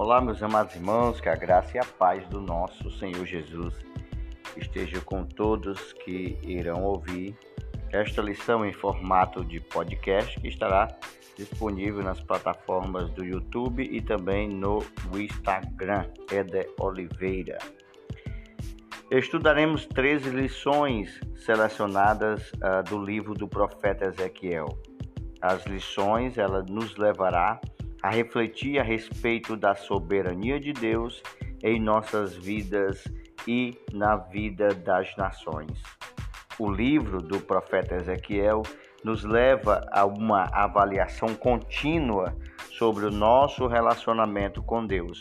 Olá, meus amados irmãos, que a graça e a paz do nosso Senhor Jesus esteja com todos que irão ouvir esta lição em formato de podcast que estará disponível nas plataformas do YouTube e também no Instagram, Eder Oliveira. Estudaremos 13 lições selecionadas uh, do livro do profeta Ezequiel. As lições ela nos levará a refletir a respeito da soberania de Deus em nossas vidas e na vida das nações. O livro do profeta Ezequiel nos leva a uma avaliação contínua sobre o nosso relacionamento com Deus.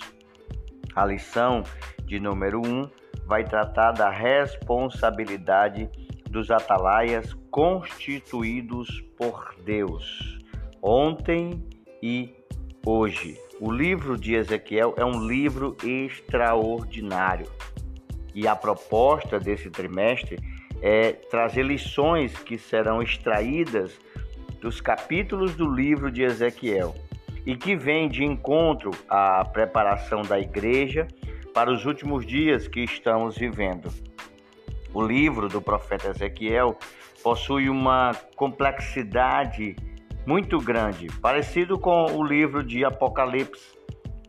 A lição de número 1 um vai tratar da responsabilidade dos atalaias constituídos por Deus, ontem e hoje. O livro de Ezequiel é um livro extraordinário. E a proposta desse trimestre é trazer lições que serão extraídas dos capítulos do livro de Ezequiel e que vem de encontro à preparação da igreja para os últimos dias que estamos vivendo. O livro do profeta Ezequiel possui uma complexidade muito grande, parecido com o livro de Apocalipse.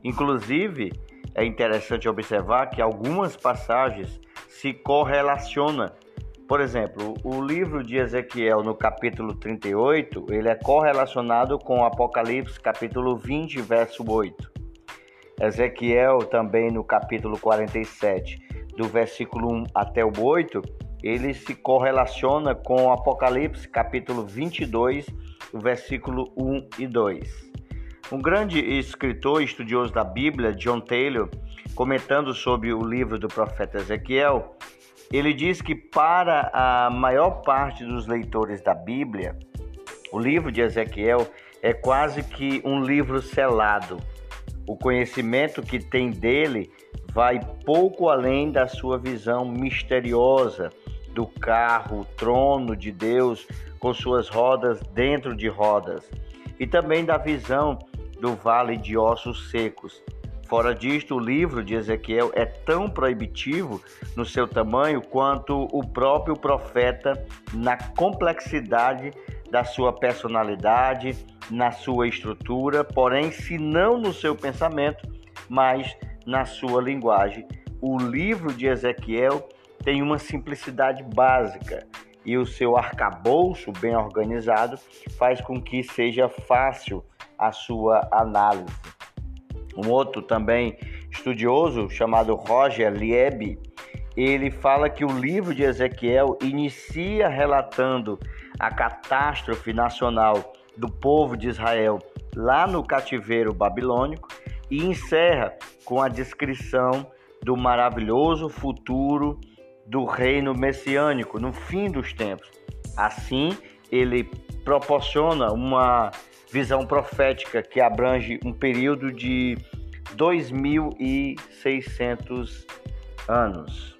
Inclusive, é interessante observar que algumas passagens se correlacionam. Por exemplo, o livro de Ezequiel no capítulo 38, ele é correlacionado com Apocalipse capítulo 20, verso 8. Ezequiel também no capítulo 47, do versículo 1 até o 8, ele se correlaciona com Apocalipse capítulo 22, o versículo 1 e 2. Um grande escritor estudioso da Bíblia, John Taylor, comentando sobre o livro do profeta Ezequiel, ele diz que para a maior parte dos leitores da Bíblia, o livro de Ezequiel é quase que um livro selado. O conhecimento que tem dele vai pouco além da sua visão misteriosa do carro, trono de Deus com suas rodas dentro de rodas, e também da visão do vale de ossos secos. Fora disto, o livro de Ezequiel é tão proibitivo no seu tamanho quanto o próprio profeta na complexidade da sua personalidade, na sua estrutura, porém, se não no seu pensamento, mas na sua linguagem. O livro de Ezequiel tem uma simplicidade básica e o seu arcabouço bem organizado faz com que seja fácil a sua análise. Um outro também estudioso chamado Roger Lieb, ele fala que o livro de Ezequiel inicia relatando a catástrofe nacional do povo de Israel lá no cativeiro babilônico e encerra com a descrição do maravilhoso futuro do reino messiânico no fim dos tempos. Assim, ele proporciona uma visão profética que abrange um período de 2600 anos.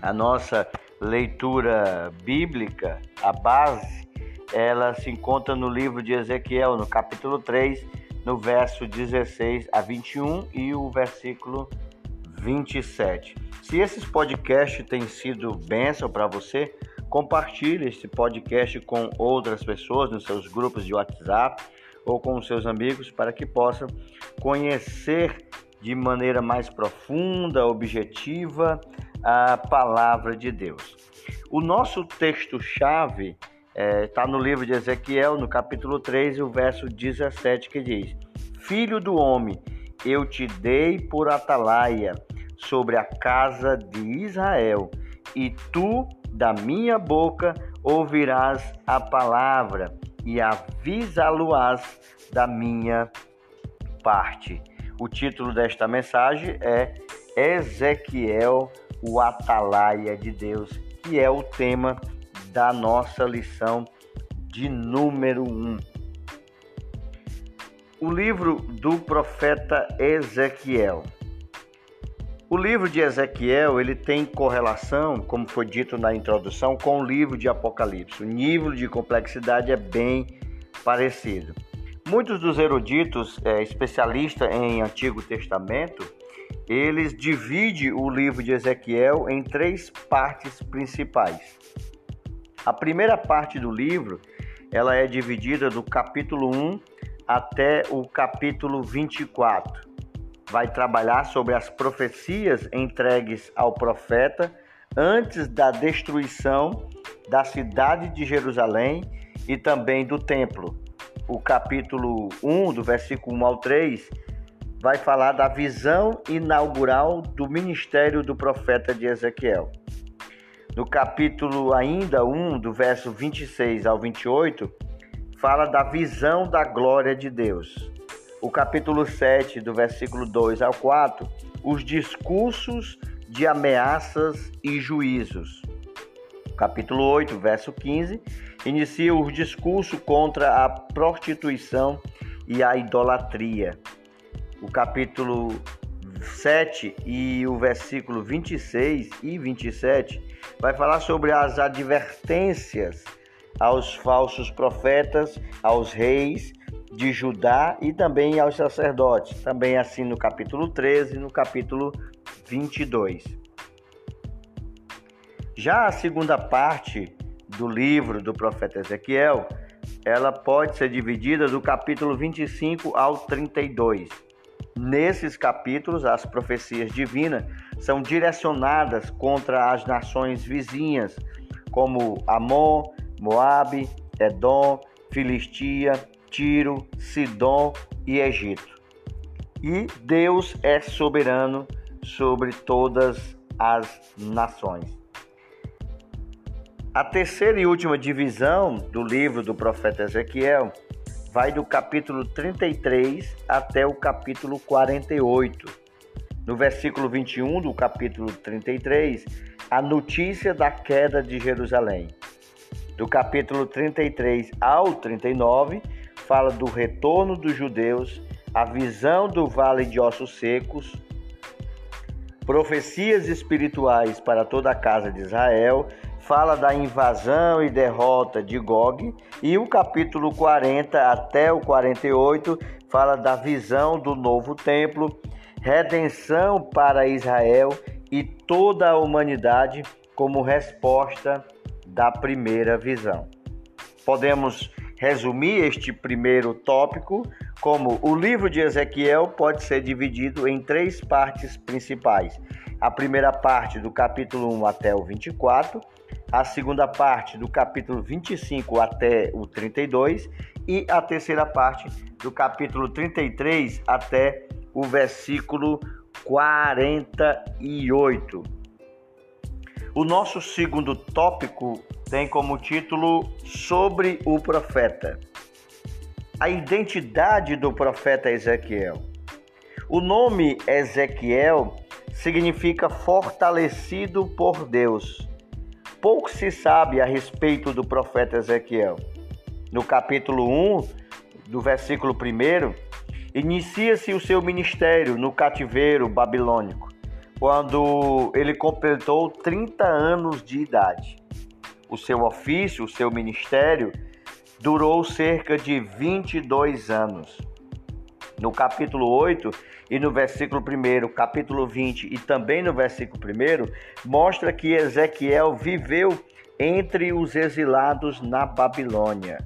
A nossa leitura bíblica, a base, ela se encontra no livro de Ezequiel, no capítulo 3, no verso 16 a 21 e o versículo 27. Se esses podcasts têm sido bênção para você, compartilhe esse podcast com outras pessoas nos seus grupos de WhatsApp ou com seus amigos para que possam conhecer de maneira mais profunda, objetiva a palavra de Deus. O nosso texto-chave está é, no livro de Ezequiel, no capítulo 3, o verso 17, que diz: Filho do homem, eu te dei por atalaia sobre a casa de Israel, e tu da minha boca ouvirás a palavra e avisá-lo-ás da minha parte. O título desta mensagem é Ezequiel, o atalaia de Deus, que é o tema da nossa lição de número 1. Um. O livro do profeta Ezequiel. O livro de Ezequiel ele tem correlação, como foi dito na introdução, com o livro de Apocalipse. O nível de complexidade é bem parecido. Muitos dos eruditos, é, especialistas em Antigo Testamento, eles dividem o livro de Ezequiel em três partes principais. A primeira parte do livro, ela é dividida do capítulo 1 até o capítulo 24. Vai trabalhar sobre as profecias entregues ao profeta antes da destruição da cidade de Jerusalém e também do templo. O capítulo 1, do versículo 1 ao 3, vai falar da visão inaugural do ministério do profeta de Ezequiel. No capítulo ainda 1, do verso 26 ao 28, fala da visão da glória de Deus. O capítulo 7, do versículo 2 ao 4, os discursos de ameaças e juízos. Capítulo 8, verso 15, inicia o discurso contra a prostituição e a idolatria o capítulo 7 e o versículo 26 e 27 vai falar sobre as advertências aos falsos profetas, aos reis de Judá e também aos sacerdotes. Também assim no capítulo 13 e no capítulo 22. Já a segunda parte do livro do profeta Ezequiel, ela pode ser dividida do capítulo 25 ao 32 Nesses capítulos, as profecias divinas são direcionadas contra as nações vizinhas, como Amon, Moabe, Edom, Filistia, Tiro, Sidom e Egito. E Deus é soberano sobre todas as nações. A terceira e última divisão do livro do profeta Ezequiel vai do capítulo 33 até o capítulo 48. No versículo 21 do capítulo 33, a notícia da queda de Jerusalém. Do capítulo 33 ao 39, fala do retorno dos judeus, a visão do vale de ossos secos, profecias espirituais para toda a casa de Israel fala da invasão e derrota de Gog, e o capítulo 40 até o 48 fala da visão do novo templo, redenção para Israel e toda a humanidade como resposta da primeira visão. Podemos resumir este primeiro tópico como o livro de Ezequiel pode ser dividido em três partes principais. A primeira parte do capítulo 1 até o 24, a segunda parte do capítulo 25 até o 32 e a terceira parte do capítulo 33 até o versículo 48. O nosso segundo tópico tem como título Sobre o profeta. A identidade do profeta Ezequiel. O nome Ezequiel significa fortalecido por Deus pouco se sabe a respeito do profeta Ezequiel. No capítulo 1, do versículo 1, inicia-se o seu ministério no cativeiro babilônico, quando ele completou 30 anos de idade. O seu ofício, o seu ministério, durou cerca de 22 anos. No capítulo 8, e no versículo 1, capítulo 20 e também no versículo 1, mostra que Ezequiel viveu entre os exilados na Babilônia.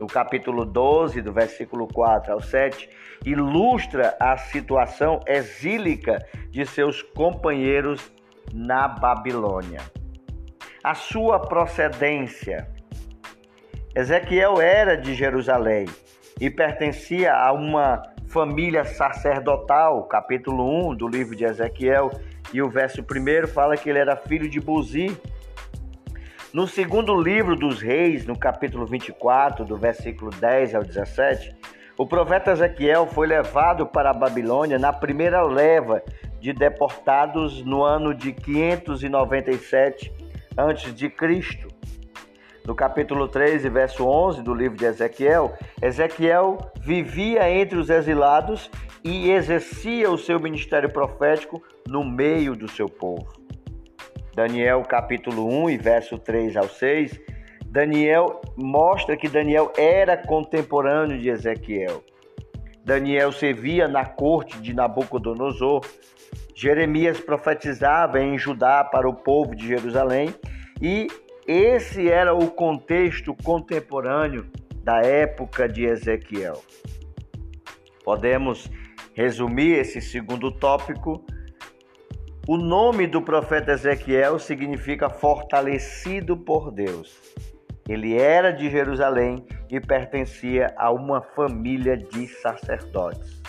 No capítulo 12, do versículo 4 ao 7, ilustra a situação exílica de seus companheiros na Babilônia. A sua procedência. Ezequiel era de Jerusalém e pertencia a uma família sacerdotal, capítulo 1 do livro de Ezequiel, e o verso 1 fala que ele era filho de Buzi. No segundo livro dos reis, no capítulo 24, do versículo 10 ao 17, o profeta Ezequiel foi levado para a Babilônia na primeira leva de deportados no ano de 597 a.C. No capítulo 13, verso 11 do livro de Ezequiel, Ezequiel vivia entre os exilados e exercia o seu ministério profético no meio do seu povo. Daniel capítulo 1 e verso 3 ao 6, Daniel mostra que Daniel era contemporâneo de Ezequiel. Daniel servia na corte de Nabucodonosor. Jeremias profetizava em Judá para o povo de Jerusalém e esse era o contexto contemporâneo da época de Ezequiel. Podemos resumir esse segundo tópico. O nome do profeta Ezequiel significa fortalecido por Deus. Ele era de Jerusalém e pertencia a uma família de sacerdotes.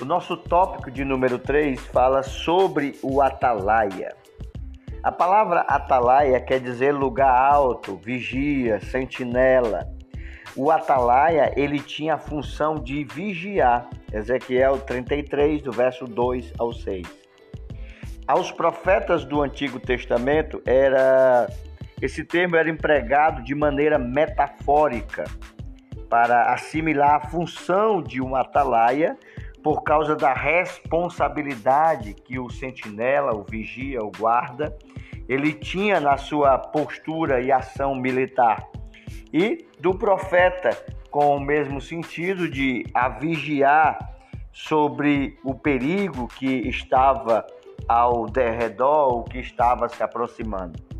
O nosso tópico de número 3 fala sobre o atalaia. A palavra atalaia quer dizer lugar alto, vigia, sentinela. O atalaia, ele tinha a função de vigiar. Ezequiel 33, do verso 2 ao 6. Aos profetas do Antigo Testamento era esse termo era empregado de maneira metafórica para assimilar a função de um atalaia por causa da responsabilidade que o sentinela, o vigia, o guarda, ele tinha na sua postura e ação militar. E do profeta com o mesmo sentido de a vigiar sobre o perigo que estava ao derredor, o que estava se aproximando.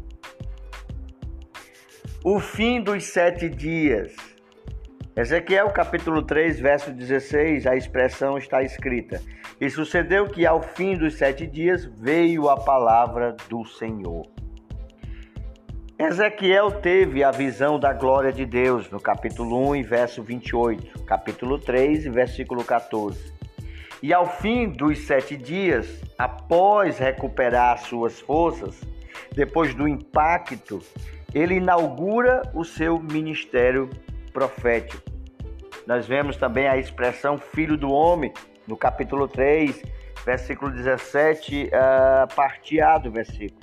O fim dos sete dias. Ezequiel capítulo 3, verso 16, a expressão está escrita: E sucedeu que ao fim dos sete dias veio a palavra do Senhor. Ezequiel teve a visão da glória de Deus no capítulo 1, verso 28, capítulo 3, versículo 14. E ao fim dos sete dias, após recuperar suas forças, depois do impacto ele inaugura o seu ministério profético. Nós vemos também a expressão filho do homem, no capítulo 3, versículo 17, uh, parte A do versículo.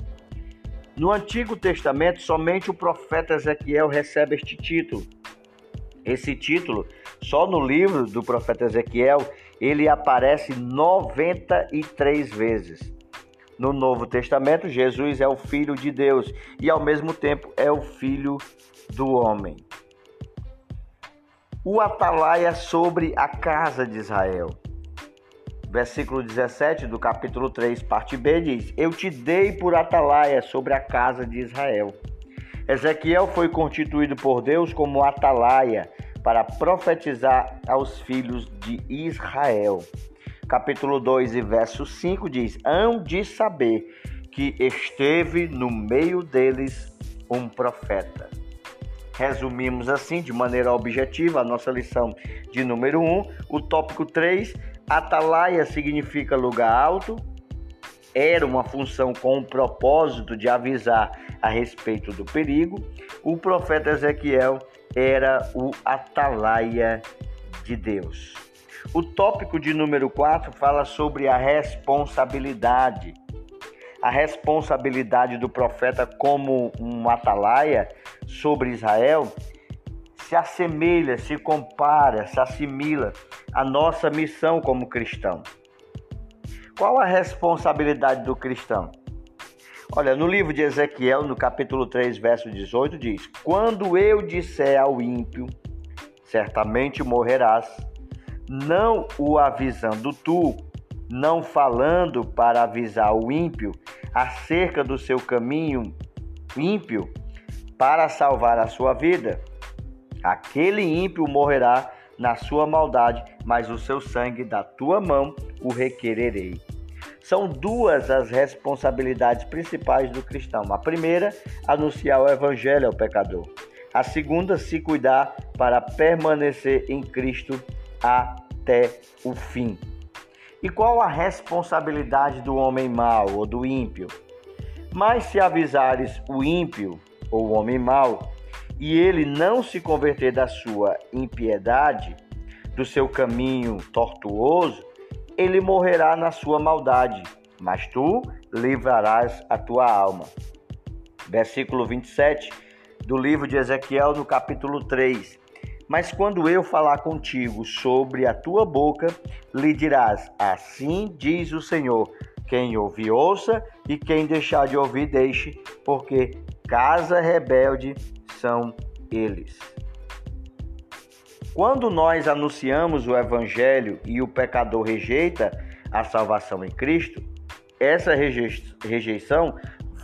No Antigo Testamento, somente o profeta Ezequiel recebe este título. Esse título, só no livro do profeta Ezequiel, ele aparece 93 vezes. No Novo Testamento, Jesus é o Filho de Deus e, ao mesmo tempo, é o Filho do homem. O atalaia sobre a casa de Israel. Versículo 17 do capítulo 3, parte B diz: Eu te dei por atalaia sobre a casa de Israel. Ezequiel foi constituído por Deus como atalaia para profetizar aos filhos de Israel capítulo 2 e verso 5 diz: Hão de saber que esteve no meio deles um profeta. Resumimos assim, de maneira objetiva, a nossa lição de número 1. Um, o tópico 3, atalaia significa lugar alto, era uma função com o propósito de avisar a respeito do perigo. O profeta Ezequiel era o atalaia de Deus. O tópico de número 4 fala sobre a responsabilidade. A responsabilidade do profeta como um atalaia sobre Israel se assemelha, se compara, se assimila à nossa missão como cristão. Qual a responsabilidade do cristão? Olha, no livro de Ezequiel, no capítulo 3, verso 18, diz: Quando eu disser ao ímpio, certamente morrerás, não o avisando tu, não falando para avisar o ímpio acerca do seu caminho ímpio para salvar a sua vida. Aquele ímpio morrerá na sua maldade, mas o seu sangue da tua mão o requererei. São duas as responsabilidades principais do cristão. A primeira, anunciar o evangelho ao pecador. A segunda, se cuidar para permanecer em Cristo até o fim. E qual a responsabilidade do homem mau ou do ímpio? Mas se avisares o ímpio ou o homem mau, e ele não se converter da sua impiedade, do seu caminho tortuoso, ele morrerá na sua maldade, mas tu livrarás a tua alma. Versículo 27 do livro de Ezequiel, no capítulo 3. Mas quando eu falar contigo sobre a tua boca, lhe dirás: Assim diz o Senhor. Quem ouvir, ouça, e quem deixar de ouvir, deixe, porque casa rebelde são eles. Quando nós anunciamos o evangelho e o pecador rejeita a salvação em Cristo, essa rejeição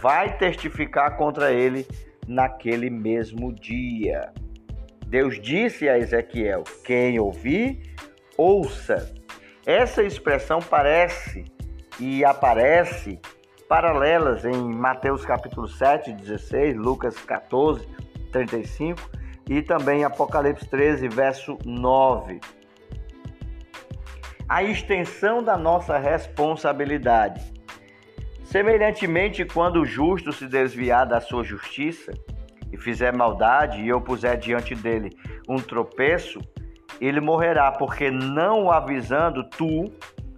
vai testificar contra ele naquele mesmo dia. Deus disse a Ezequiel: Quem ouvir, ouça. Essa expressão parece e aparece paralelas em Mateus capítulo 7, 16, Lucas 14, 35 e também Apocalipse 13, verso 9. A extensão da nossa responsabilidade. Semelhantemente, quando o justo se desviar da sua justiça e fizer maldade e eu puser diante dele um tropeço, ele morrerá, porque não avisando tu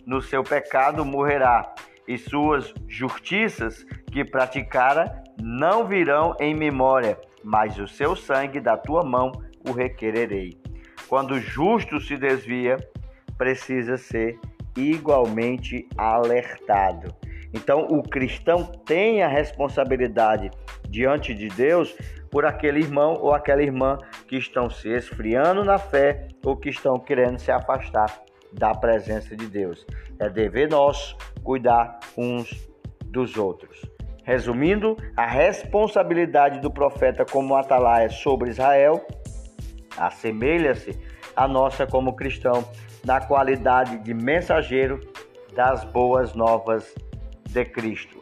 no seu pecado morrerá, e suas justiças que praticara não virão em memória, mas o seu sangue da tua mão o requererei. Quando o justo se desvia, precisa ser igualmente alertado. Então, o cristão tem a responsabilidade diante de Deus por aquele irmão ou aquela irmã que estão se esfriando na fé ou que estão querendo se afastar da presença de Deus. É dever nosso cuidar uns dos outros. Resumindo, a responsabilidade do profeta como atalaia sobre Israel assemelha-se à nossa como cristão na qualidade de mensageiro das boas novas de Cristo.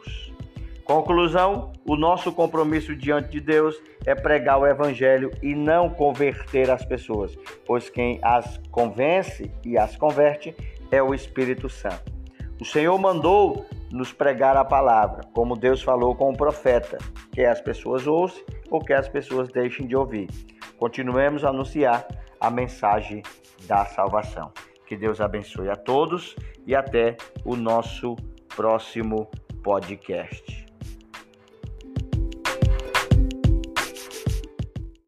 Conclusão: o nosso compromisso diante de Deus é pregar o Evangelho e não converter as pessoas, pois quem as convence e as converte é o Espírito Santo. O Senhor mandou nos pregar a palavra, como Deus falou com o profeta, que as pessoas ouçam ou que as pessoas deixem de ouvir. Continuemos a anunciar a mensagem da salvação. Que Deus abençoe a todos e até o nosso próximo podcast.